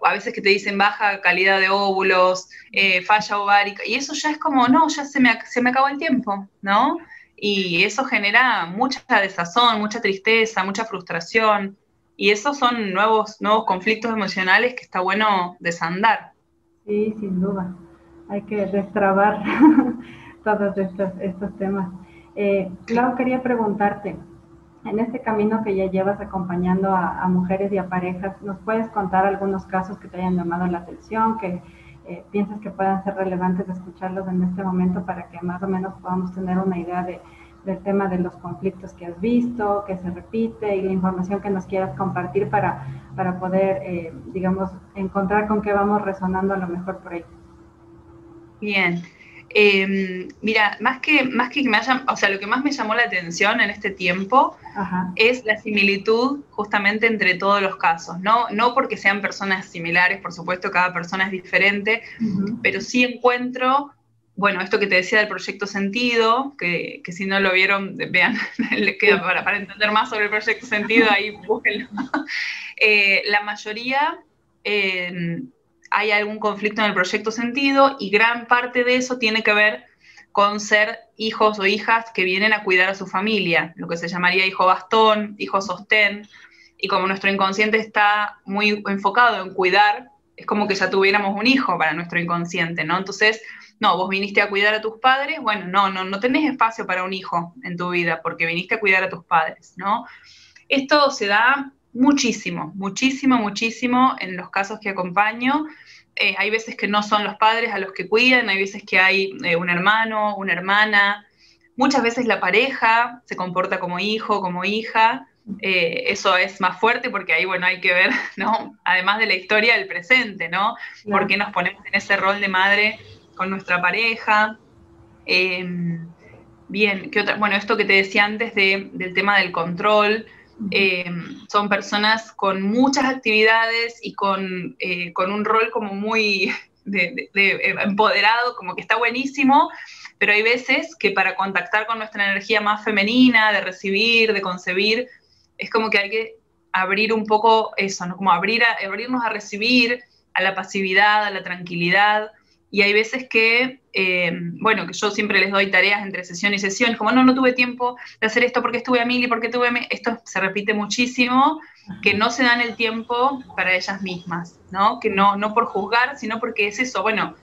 a veces que te dicen baja calidad de óvulos, eh, falla ovárica, y eso ya es como, no, ya se me, se me acabó el tiempo, ¿no? y eso genera mucha desazón, mucha tristeza, mucha frustración y esos son nuevos, nuevos conflictos emocionales que está bueno desandar. Sí, sin duda. Hay que destrabar todos estos, estos temas. Eh, Clau, quería preguntarte, en este camino que ya llevas acompañando a, mujeres y a parejas, ¿nos puedes contar algunos casos que te hayan llamado la atención, que eh, piensas que puedan ser relevantes escucharlos en este momento para que más o menos podamos tener una idea de, del tema de los conflictos que has visto, que se repite y la información que nos quieras compartir para, para poder, eh, digamos, encontrar con qué vamos resonando a lo mejor por ahí. Bien. Em, mira, más que, más que me haya, o sea, lo que más me llamó la atención en este tiempo es la similitud justamente entre todos los casos, ¿no? No porque sean personas similares, por supuesto, cada persona es diferente, pero sí encuentro, bueno, esto que te decía del proyecto Sentido, que, si no lo vieron, vean, para, para, entender más sobre el proyecto Sentido, ahí búsquenlo. Eh, la mayoría... Eh, hay algún conflicto en el proyecto sentido y gran parte de eso tiene que ver con ser hijos o hijas que vienen a cuidar a su familia, lo que se llamaría hijo bastón, hijo sostén, y como nuestro inconsciente está muy enfocado en cuidar, es como que ya tuviéramos un hijo para nuestro inconsciente, ¿no? Entonces, no, vos viniste a cuidar a tus padres, bueno, no, no, no tenés espacio para un hijo en tu vida porque viniste a cuidar a tus padres, ¿no? Esto se da muchísimo, muchísimo, muchísimo en los casos que acompaño. Eh, hay veces que no son los padres a los que cuidan, hay veces que hay eh, un hermano, una hermana, muchas veces la pareja se comporta como hijo, como hija. Eh, eso es más fuerte porque ahí, bueno, hay que ver, ¿no? Además de la historia del presente, ¿no? ¿Por qué nos ponemos en ese rol de madre con nuestra pareja? Bien, ¿qué otra? Bueno, esto que te decía antes del tema del control, eh, son personas con muchas actividades y con, eh, con un rol como muy de, empoderado, como que está buenísimo, pero hay veces que para contactar con nuestra energía más femenina, de recibir, de concebir, es como que hay que abrir un poco eso, ¿no? Como abrir abrirnos a recibir, a la pasividad, a la tranquilidad, y hay veces que, eh, bueno, que yo siempre les doy tareas entre sesión y sesión, como no, no tuve tiempo de hacer esto porque estuve a mil y porque tuve a mil, esto se repite muchísimo, que no se dan el tiempo para ellas mismas, ¿no? Que no, no por juzgar, sino porque es eso, bueno,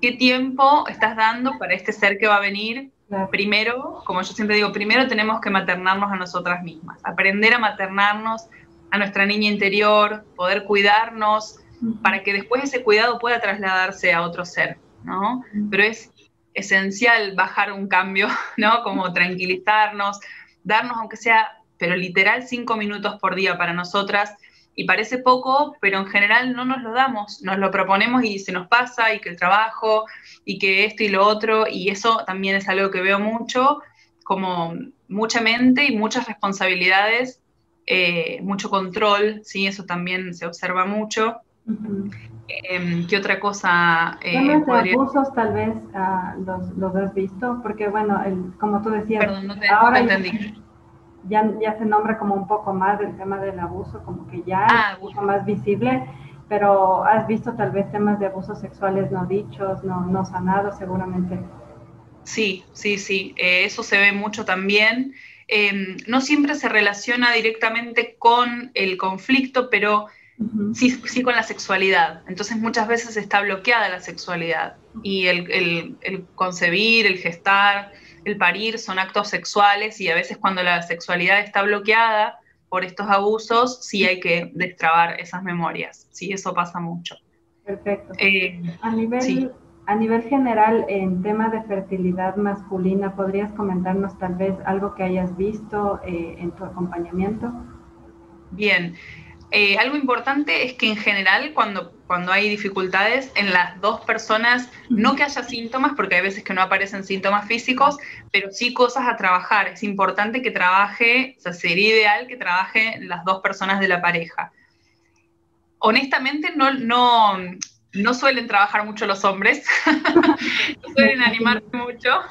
¿qué tiempo estás dando para este ser que va a venir? Primero, como yo siempre digo, primero tenemos que maternarnos a nosotras mismas, aprender a maternarnos a nuestra niña interior, poder cuidarnos, para que después ese cuidado pueda trasladarse a otro ser, ¿no? Pero es esencial bajar un cambio, ¿no? Como tranquilizarnos, darnos, aunque sea, pero literal, cinco minutos por día para nosotras. Y parece poco, pero en general no nos lo damos, nos lo proponemos y se nos pasa, y que el trabajo, y que esto y lo otro, y eso también es algo que veo mucho, como mucha mente y muchas responsabilidades, eh, mucho control, ¿sí? Eso también se observa mucho. Em, ¿Qué otra cosa? Eh, abusos tal vez ah, los, has visto? Porque bueno, el, como tú decías, ahora Ya, ya, se nombra como un poco más el tema del abuso, como que ya ah, es mucho más visible, pero has visto tal vez temas de abusos sexuales no dichos, no, no sanados seguramente. Sí, sí, sí, eh, eso se ve mucho también. Em, no siempre se relaciona directamente con el conflicto, pero sí, sí con la sexualidad. Entonces muchas veces está bloqueada la sexualidad y el, concebir, el gestar, el parir son actos sexuales y a veces cuando la sexualidad está bloqueada por estos abusos, sí hay que destrabar esas memorias. Sí, eso pasa mucho. Perfecto. Eh, a, nivel, a nivel general, en tema de fertilidad masculina, ¿podrías comentarnos tal vez algo que hayas visto eh, en tu acompañamiento? Bien, eh, algo importante es que en general cuando, cuando hay dificultades en las dos personas, no que haya síntomas, porque hay veces que no aparecen síntomas físicos, pero sí cosas a trabajar. Es importante que trabaje, o sea, sería ideal que trabaje las dos personas de la pareja. Honestamente, no, no, no suelen trabajar mucho los hombres, no suelen animarse mucho,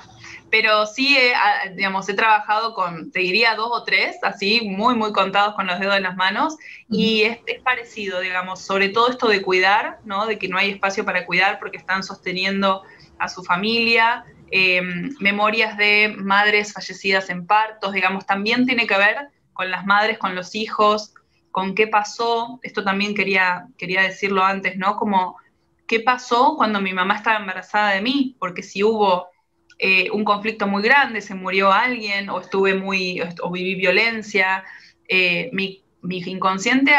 pero sí, he, digamos, he trabajado con, te diría, dos o tres, así, muy, muy contados con los dedos de las manos, y es, parecido, digamos, sobre todo esto de cuidar, ¿no? De que no hay espacio para cuidar porque están sosteniendo a su familia, em, memorias de madres fallecidas en partos, digamos, también tiene que ver con las madres, con los hijos, con qué pasó, esto también quería, quería decirlo antes, ¿no? Como, ¿qué pasó cuando mi mamá estaba embarazada de mí? Porque si hubo eh, un conflicto muy grande, se murió alguien o estuve muy, o viví violencia. Eh, mi, inconsciente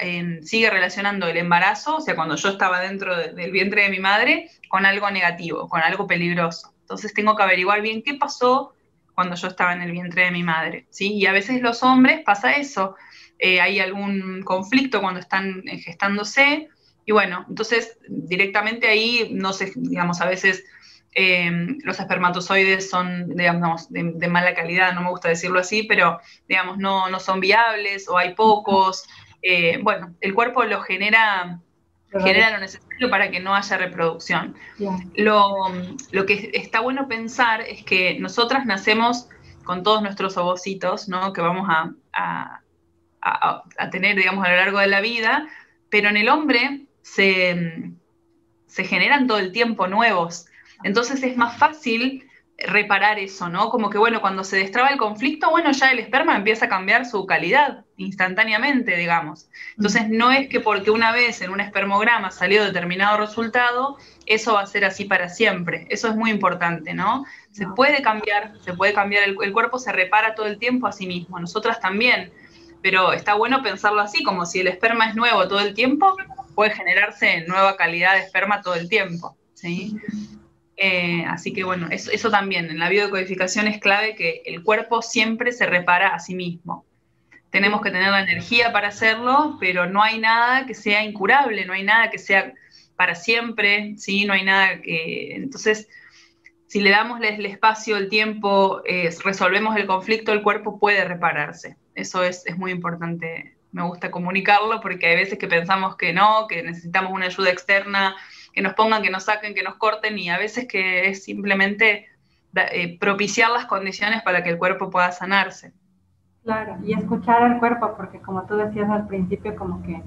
eh, sigue relacionando el embarazo, o sea, cuando yo estaba dentro del vientre de mi madre, con algo negativo, con algo peligroso. Entonces tengo que averiguar bien qué pasó cuando yo estaba en el vientre de mi madre, ¿sí? Y a veces los hombres pasa eso, hay algún conflicto cuando están gestándose, y bueno, entonces directamente ahí, no sé, digamos, a veces Em, los espermatozoides son, digamos, de, mala calidad, no me gusta decirlo así, pero, digamos, no, no son viables o hay pocos. Eh, bueno, el cuerpo lo genera, genera lo necesario para que no haya reproducción. Lo, lo, que está bueno pensar es que nosotras nacemos con todos nuestros ovocitos, ¿no? Que vamos a, a, a, tener, digamos, a lo largo de la vida, pero en el hombre se, se generan todo el tiempo nuevos. Entonces es más fácil reparar eso, ¿no? Como que, bueno, cuando se destraba el conflicto, bueno, ya el esperma empieza a cambiar su calidad instantáneamente, digamos. Entonces no es que porque una vez en un espermograma salió determinado resultado, eso va a ser así para siempre. Eso es muy importante, ¿no? Se puede cambiar, se puede cambiar, el, el cuerpo se repara todo el tiempo a sí mismo, nosotras también. Pero está bueno pensarlo así, como si el esperma es nuevo todo el tiempo, puede generarse nueva calidad de esperma todo el tiempo, ¿sí? Eh, así que bueno, eso, también, en la biodecodificación es clave que el cuerpo siempre se repara a sí mismo. Tenemos que tener la energía para hacerlo, pero no hay nada que sea incurable, no hay nada que sea para siempre, ¿sí? No hay nada que... Entonces, si le damos el espacio, el tiempo, eh, resolvemos el conflicto, el cuerpo puede repararse. Eso es, es muy importante, me gusta comunicarlo porque hay veces que pensamos que no, que necesitamos una ayuda externa, que nos pongan, que nos saquen, que nos corten y a veces que es simplemente eh, propiciar las condiciones para que el cuerpo pueda sanarse. Claro, y escuchar al cuerpo, porque como tú decías al principio, como que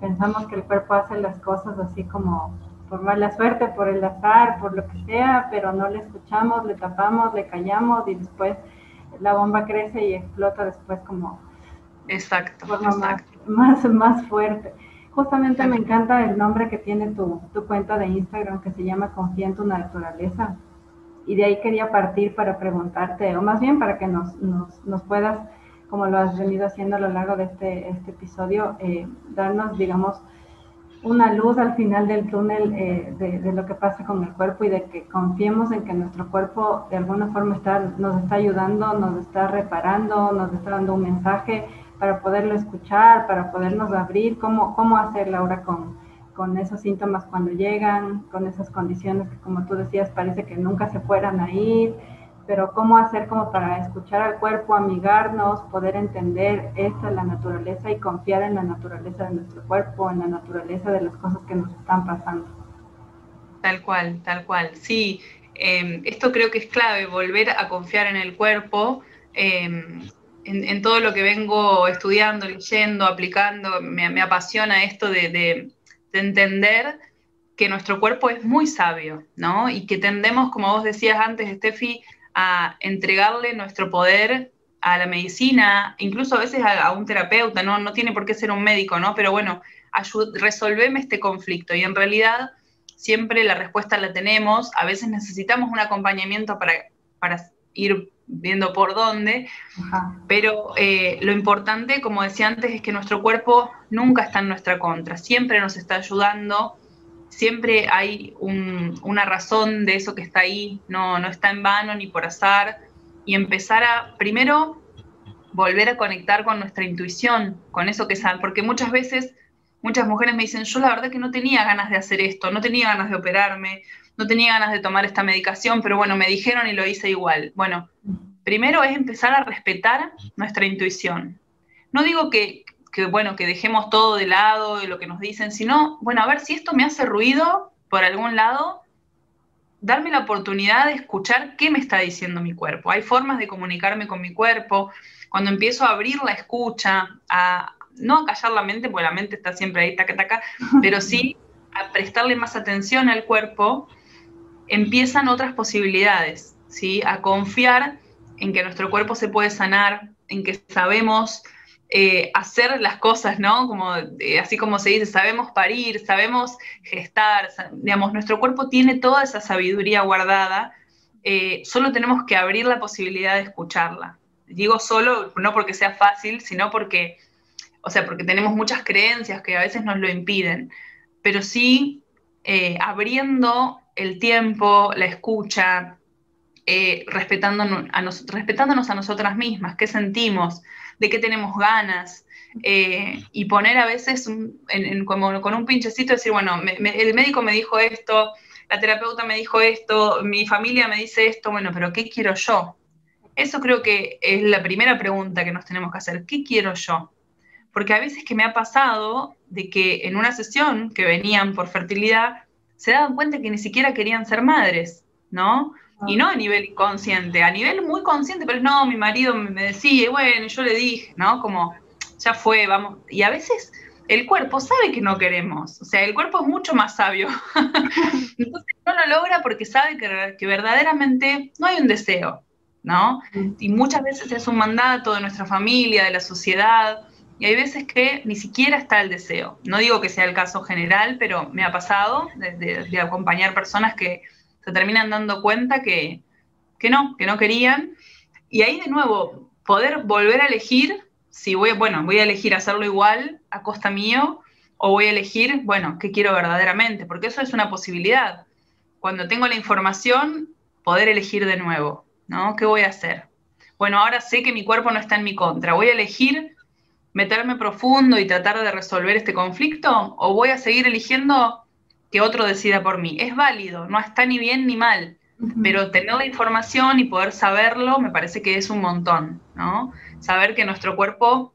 pensamos que el cuerpo hace las cosas así como por mala suerte, por el azar, por lo que sea, pero no le escuchamos, le tapamos, le callamos y después la bomba crece y explota después como exacto, exacto. Más, más, más fuerte. Justamente me encanta el nombre que tiene tu, cuenta de Instagram que se llama Confía en tu naturaleza. Y de ahí quería partir para preguntarte, o más bien para que nos, puedas, como lo has venido haciendo a lo largo de este, este episodio, eh, darnos, digamos, una luz al final del túnel eh, de, lo que pasa con el cuerpo y de que confiemos en que nuestro cuerpo de alguna forma está, nos está ayudando, nos está reparando, nos está dando un mensaje para poderlo escuchar, para podernos abrir, cómo, cómo hacerlo ahora con, con esos síntomas cuando llegan, con esas condiciones que como tú decías parece que nunca se fueran a ir, pero cómo hacer como para escuchar al cuerpo, amigarnos, poder entender esta es la naturaleza y confiar en la naturaleza de nuestro cuerpo, en la naturaleza de las cosas que nos están pasando. Tal cual, tal cual. Sí, em, esto creo que es clave, volver a confiar en el cuerpo. Eh, en, todo lo que vengo estudiando, leyendo, aplicando, me, apasiona esto de, entender que nuestro cuerpo es muy sabio, ¿no? Y que tendemos, como vos decías antes, Steffi, a entregarle nuestro poder a la medicina, incluso a veces a, un terapeuta, ¿no? no tiene por qué ser un médico, ¿no? Pero bueno, resolveme este conflicto. Y en realidad siempre la respuesta la tenemos, a veces necesitamos un acompañamiento para, para ir viendo por dónde, pero eh, lo importante, como decía antes, es que nuestro cuerpo nunca está en nuestra contra, siempre nos está ayudando, siempre hay una razón de eso que está ahí, no, no está en vano ni por azar, y empezar a, primero, volver a conectar con nuestra intuición, con eso que saben, porque muchas veces muchas mujeres me dicen, yo la verdad que no tenía ganas de hacer esto, no tenía ganas de operarme, no tenía ganas de tomar esta medicación, pero bueno, me dijeron y lo hice igual. Bueno, primero es empezar a respetar nuestra intuición. No digo que, bueno, que dejemos todo de lado de lo que nos dicen, sino, bueno, a ver si esto me hace ruido por algún lado, darme la oportunidad de escuchar qué me está diciendo mi cuerpo. Hay formas de comunicarme con mi cuerpo. Cuando empiezo a abrir la escucha, a, no a callar la mente, porque la mente está siempre ahí, taca, taca, pero sí a prestarle más atención al cuerpo, empiezan otras posibilidades, ¿sí? A confiar en que nuestro cuerpo se puede sanar, en que sabemos eh, hacer las cosas, ¿no? Como, eh, así como se dice, sabemos parir, sabemos gestar, digamos, nuestro cuerpo tiene toda esa sabiduría guardada, eh, solo tenemos que abrir la posibilidad de escucharla. Digo solo, no porque sea fácil, sino porque, o sea, porque tenemos muchas creencias que a veces nos lo impiden, pero sí abriendo el tiempo, la escucha, eh, respetándonos, a respetándonos a nosotras mismas, qué sentimos, de qué tenemos ganas, eh, y poner a veces como, con un pinchecito, decir, bueno, el médico me dijo esto, la terapeuta me dijo esto, mi familia me dice esto, bueno, pero ¿qué quiero yo? Eso creo que es la primera pregunta que nos tenemos que hacer, ¿qué quiero yo? Porque a veces que me ha pasado de que en una sesión que venían por fertilidad, se daban cuenta que ni siquiera querían ser madres, ¿no? Y no a nivel inconsciente, a nivel muy consciente, pero no, mi marido me decía, bueno, yo le dije, ¿no? Como, ya fue, vamos. Y a veces el cuerpo sabe que no queremos, o sea, el cuerpo es mucho más sabio. Entonces no lo logra porque sabe que, que, verdaderamente no hay un deseo, ¿no? Y muchas veces es un mandato de nuestra familia, de la sociedad, y hay veces que ni siquiera está el deseo. No digo que sea el caso general, pero me ha pasado de, acompañar personas que se terminan dando cuenta que, que, no, que no querían. Y ahí de nuevo, poder volver a elegir si voy, bueno, voy a elegir hacerlo igual a costa mío o voy a elegir, bueno, qué quiero verdaderamente, porque eso es una posibilidad. Cuando tengo la información, poder elegir de nuevo, ¿no? ¿Qué voy a hacer? Bueno, ahora sé que mi cuerpo no está en mi contra, voy a elegir meterme profundo y tratar de resolver este conflicto o voy a seguir eligiendo que otro decida por mí? Es válido, no está ni bien ni mal, pero tener la información y poder saberlo me parece que es un montón, ¿no? Saber que nuestro cuerpo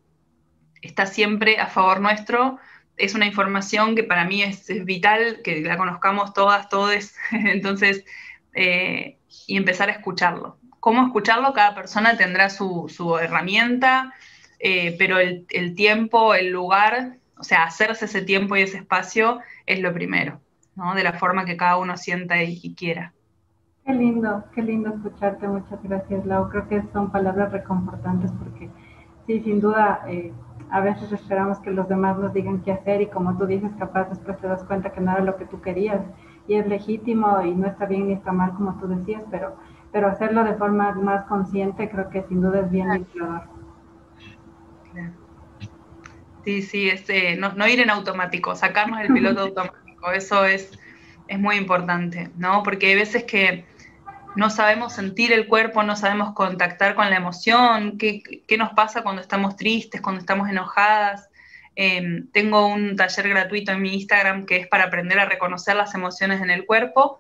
está siempre a favor nuestro es una información que para mí es, vital, que la conozcamos todas, todos, entonces, eh, y empezar a escucharlo. ¿Cómo escucharlo? Cada persona tendrá su, su herramienta, eh, pero el, tiempo, el lugar, o sea, hacerse ese tiempo y ese espacio es lo primero, ¿no? De la forma que cada uno sienta y, quiera. Qué lindo, qué lindo escucharte, muchas gracias Lau. Creo que son palabras reconfortantes porque sí, sin duda, eh, a veces esperamos que los demás nos digan qué hacer y como tú dices, capaz después te das cuenta que no era lo que tú querías y es legítimo y no está bien ni está mal como tú decías, pero, pero hacerlo de forma más consciente creo que sin duda es bien limpiador. Sí, sí, este, no, ir en automático, sacarnos el piloto automático, eso es, es muy importante, ¿no? Porque hay veces que no sabemos sentir el cuerpo, no sabemos contactar con la emoción, qué, nos pasa cuando estamos tristes, cuando estamos enojadas. Em, tengo un taller gratuito en mi Instagram que es para aprender a reconocer las emociones en el cuerpo.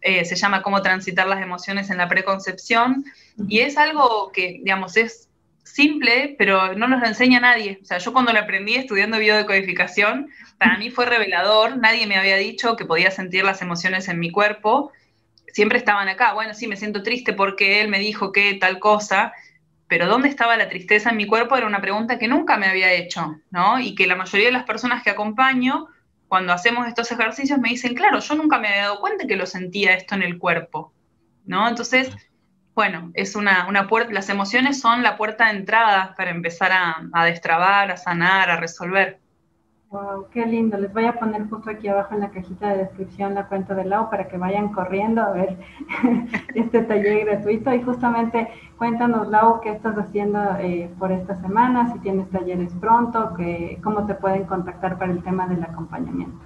Eh, se llama Cómo transitar las emociones en la preconcepción. Y es algo que, digamos, es simple, pero no nos lo enseña nadie. O sea, yo cuando lo aprendí estudiando biodecodificación, para mí fue revelador, nadie me había dicho que podía sentir las emociones en mi cuerpo, siempre estaban acá, bueno, sí, me siento triste porque él me dijo que tal cosa, pero ¿dónde estaba la tristeza en mi cuerpo? Era una pregunta que nunca me había hecho, ¿no? Y que la mayoría de las personas que acompaño, cuando hacemos estos ejercicios, me dicen, claro, yo nunca me había dado cuenta que lo sentía esto en el cuerpo, ¿no? Entonces, bueno, es una, puerta, las emociones son la puerta de entrada para empezar a, destrabar, a sanar, a resolver. Wow, qué lindo. Les voy a poner justo aquí abajo en la cajita de descripción la cuenta de Lau para que vayan corriendo a ver este taller gratuito. Y justamente cuéntanos, Lau, qué estás haciendo eh, por esta semana, si tienes talleres pronto, que, cómo te pueden contactar para el tema del acompañamiento.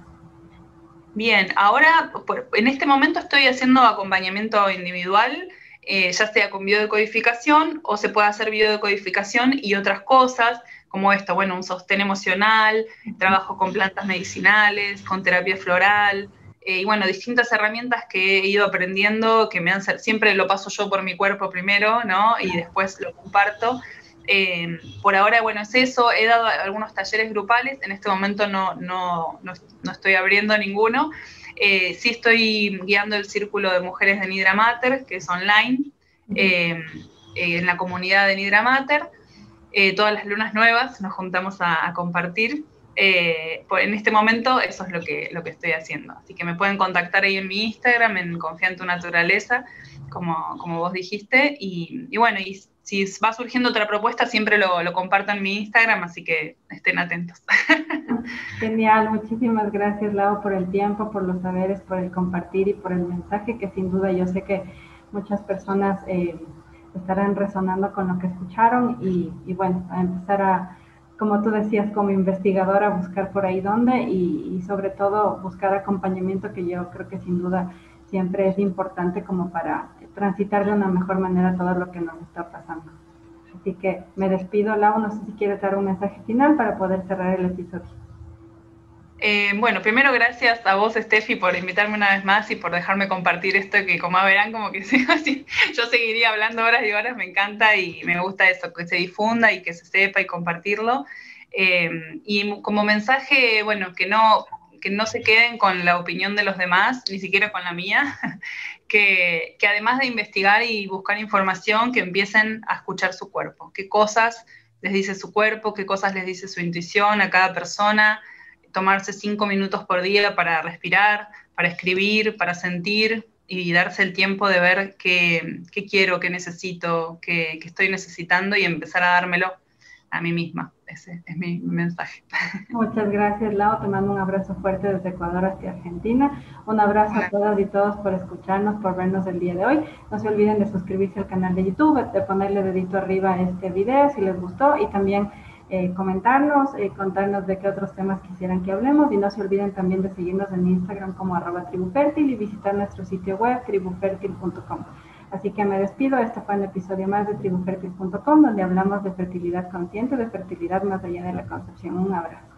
Bien, ahora en este momento estoy haciendo acompañamiento individual eh, ya sea con biodecodificación o se puede hacer biodecodificación y otras cosas, como esto, bueno, un sostén emocional, trabajo con plantas medicinales, con terapia floral, eh, y bueno, distintas herramientas que he ido aprendiendo, que me han siempre lo paso yo por mi cuerpo primero, ¿no? Y después lo comparto. Eh, por ahora, bueno, es eso, he dado algunos talleres grupales, en este momento no, no, no, estoy abriendo ninguno. Eh, sí estoy guiando el círculo de mujeres de Nidra Mater, que es online, en la comunidad de Nidra Mater. todas las lunas nuevas nos juntamos a compartir eh, en este momento eso es lo que, lo que estoy haciendo. Así que me pueden contactar ahí en mi Instagram, en Confía en tu Naturaleza, como, como vos dijiste. Y, bueno, y si va surgiendo otra propuesta, siempre lo, lo comparto en mi Instagram, así que estén atentos. Genial, muchísimas gracias Lau por el tiempo, por los saberes, por el compartir y por el mensaje que sin duda yo sé que muchas personas eh, estarán resonando con lo que escucharon y, y bueno, a empezar a como tú decías, como investigadora, buscar por ahí dónde y, sobre todo buscar acompañamiento que yo creo que sin duda siempre es importante como para transitar de una mejor manera todo lo que nos está pasando. Así que me despido, Lau, no sé si quieres dar un mensaje final para poder cerrar el episodio. Eh, bueno, primero gracias a vos, Steffi, por invitarme una vez más y por dejarme compartir esto que como verán, como que yo seguiría hablando horas y horas, me encanta y me gusta eso, que se difunda y que se sepa y compartirlo. Eh, y como mensaje, bueno, que no, que no se queden con la opinión de los demás, ni siquiera con la mía, que, además de investigar y buscar información, que empiecen a escuchar su cuerpo, qué cosas les dice su cuerpo, qué cosas les dice su intuición a cada persona tomarse cinco minutos por día para respirar, para escribir, para sentir y darse el tiempo de ver qué, quiero, qué necesito, qué, estoy necesitando y empezar a dármelo a mí misma. Ese es mi mensaje. Muchas gracias, Lau. Te mando un abrazo fuerte desde Ecuador hasta Argentina. Un abrazo a todas y todos por escucharnos, por vernos el día de hoy. No se olviden de suscribirse al canal de YouTube, de ponerle dedito arriba a este video si les gustó y también eh, comentarnos, eh, contarnos de qué otros temas quisieran que hablemos y no se olviden también de seguirnos en Instagram como arroba tribufértil y visitar nuestro sitio web tribufertil.com. Así que me despido, este fue un episodio más de tribufertil.com donde hablamos de fertilidad consciente, de fertilidad más allá de la concepción. Un abrazo.